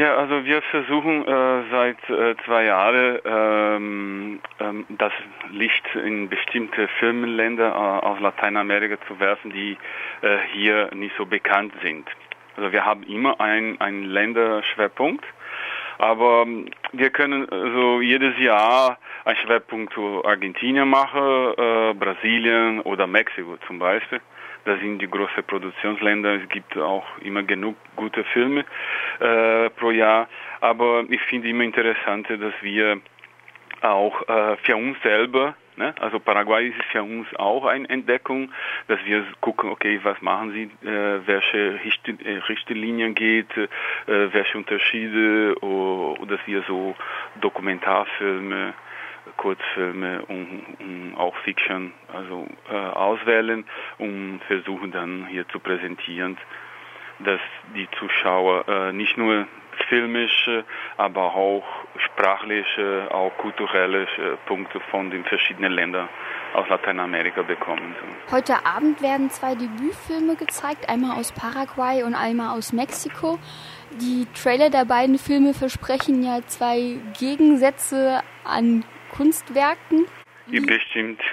Ja, also wir versuchen äh, seit äh, zwei Jahren ähm, ähm, das Licht in bestimmte Firmenländer äh, aus Lateinamerika zu werfen, die äh, hier nicht so bekannt sind. Also wir haben immer einen Länderschwerpunkt, aber ähm, wir können so jedes Jahr einen Schwerpunkt zu Argentinien machen, äh, Brasilien oder Mexiko zum Beispiel. Das sind die großen Produktionsländer. Es gibt auch immer genug gute Filme äh, pro Jahr. Aber ich finde immer interessant, dass wir auch äh, für uns selber Ne? Also Paraguay ist für uns auch eine Entdeckung, dass wir gucken, okay, was machen sie, äh, welche Richtlinien geht, äh, welche Unterschiede, oder dass wir so Dokumentarfilme Kurzfilme und, und auch Fiction also äh, auswählen und versuchen dann hier zu präsentieren, dass die Zuschauer äh, nicht nur filmische, aber auch sprachliche, auch kulturelle Punkte von den verschiedenen Ländern aus Lateinamerika bekommen. Heute Abend werden zwei Debütfilme gezeigt, einmal aus Paraguay und einmal aus Mexiko. Die Trailer der beiden Filme versprechen ja zwei Gegensätze an Kunstwerken? Wie? Bestimmt.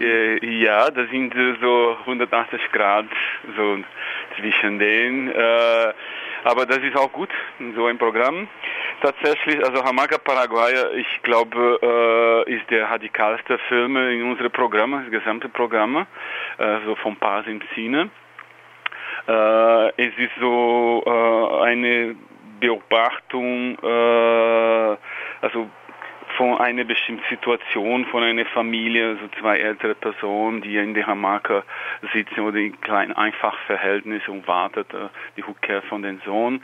Äh, ja, das sind so 180 Grad so zwischen denen. Äh, aber das ist auch gut, so ein Programm. Tatsächlich, also Hamaca Paraguay, ich glaube, äh, ist der radikalste Film in unserem Programm, das gesamte Programm, so vom Pass im Cine. es ist so eine Beobachtung, also von einer bestimmten Situation, von einer Familie, so zwei ältere Personen, die in der Hamaka sitzen oder in kleinen Einfachverhältnis und wartet äh, die Rückkehr von den Sohn.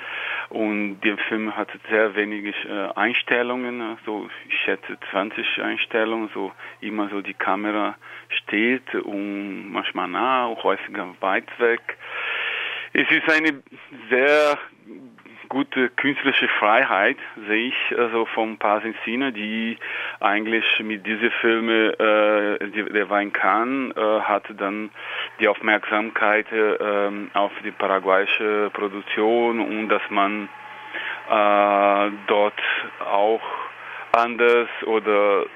Und der Film hat sehr wenig äh, Einstellungen, also ich schätze 20 Einstellungen, so immer so die Kamera steht und manchmal nah, und häufiger weit weg. Es ist eine sehr gute künstlerische Freiheit sehe ich also vom Pasincina, die eigentlich mit diesen Filmen, äh, der Wein kann, äh, hat dann die Aufmerksamkeit äh, auf die paraguayische Produktion und dass man äh, dort auch anders oder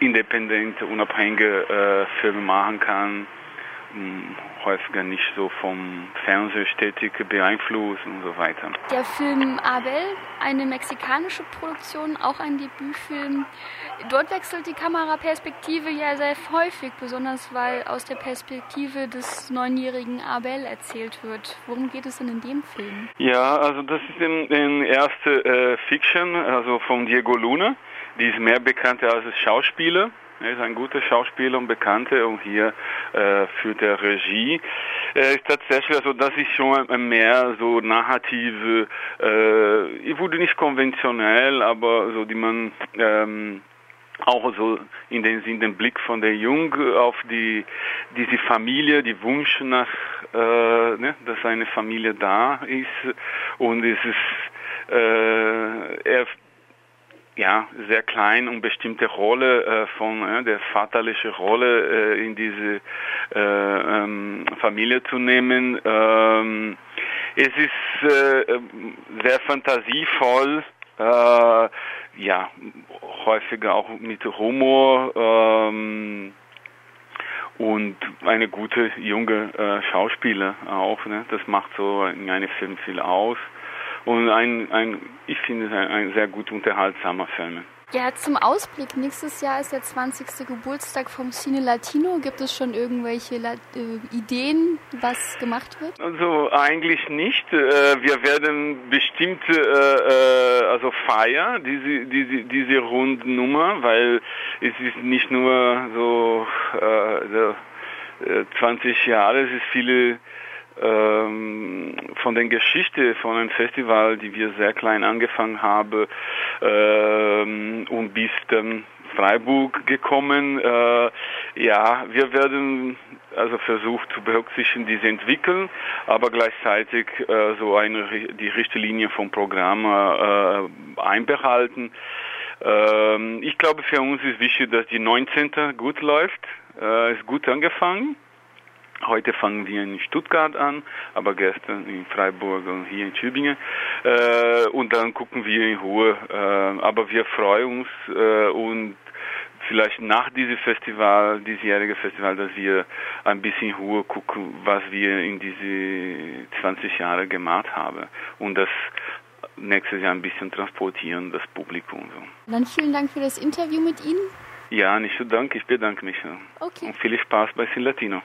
independent, unabhängige äh, Filme machen kann häufiger nicht so vom Fernsehstätik beeinflusst und so weiter. Der Film Abel, eine mexikanische Produktion, auch ein Debütfilm. Dort wechselt die Kameraperspektive ja sehr häufig, besonders weil aus der Perspektive des neunjährigen Abel erzählt wird. Worum geht es denn in dem Film? Ja, also das ist die erste äh, Fiction, also von Diego Luna. Die ist mehr bekannt als Schauspieler. Er ist ein guter Schauspieler und Bekannter und hier äh, führt er Regie. Er ist tatsächlich, also das ist schon mehr so narrative, äh, ich wurde nicht konventionell, aber so die man ähm, auch so in den Sinn den Blick von der Jung auf die diese Familie, die Wunsch nach, äh, ne, dass eine Familie da ist und es ist äh, er ja, sehr klein und bestimmte Rolle äh, von äh, der vaterliche Rolle äh, in diese äh, ähm, Familie zu nehmen. Ähm, es ist äh, sehr fantasievoll, äh, ja, häufiger auch mit Humor ähm, und eine gute junge Schauspieler auch. Ne? Das macht so in einem Film viel aus und ein, ein ich finde es ein, ein sehr gut unterhaltsamer Film. Ja, zum Ausblick. Nächstes Jahr ist der 20. Geburtstag vom Cine Latino. Gibt es schon irgendwelche äh, Ideen, was gemacht wird? Also eigentlich nicht. Äh, wir werden bestimmt äh, also feiern, diese, diese, diese Rundnummer, weil es ist nicht nur so, so 20 Jahre, es ist viele ähm, von der Geschichte von einem Festival, die wir sehr klein angefangen haben ähm, und bis dann Freiburg gekommen. Äh, ja, wir werden also versucht zu berücksichtigen, diese entwickeln, aber gleichzeitig äh, so eine die Richtlinie vom Programm äh, einbehalten. Ähm, ich glaube, für uns ist wichtig, dass die 19. gut läuft, äh, ist gut angefangen Heute fangen wir in Stuttgart an, aber gestern in Freiburg und hier in Tübingen. Äh, und dann gucken wir in Ruhe. Äh, aber wir freuen uns äh, und vielleicht nach diesem Festival, diesjährige Festival, dass wir ein bisschen in Ruhe gucken, was wir in diese 20 Jahre gemacht haben. Und das nächstes Jahr ein bisschen transportieren, das Publikum. So. Dann vielen Dank für das Interview mit Ihnen. Ja, nicht so danke, ich bedanke mich. Okay. Und viel Spaß bei Sin Latino.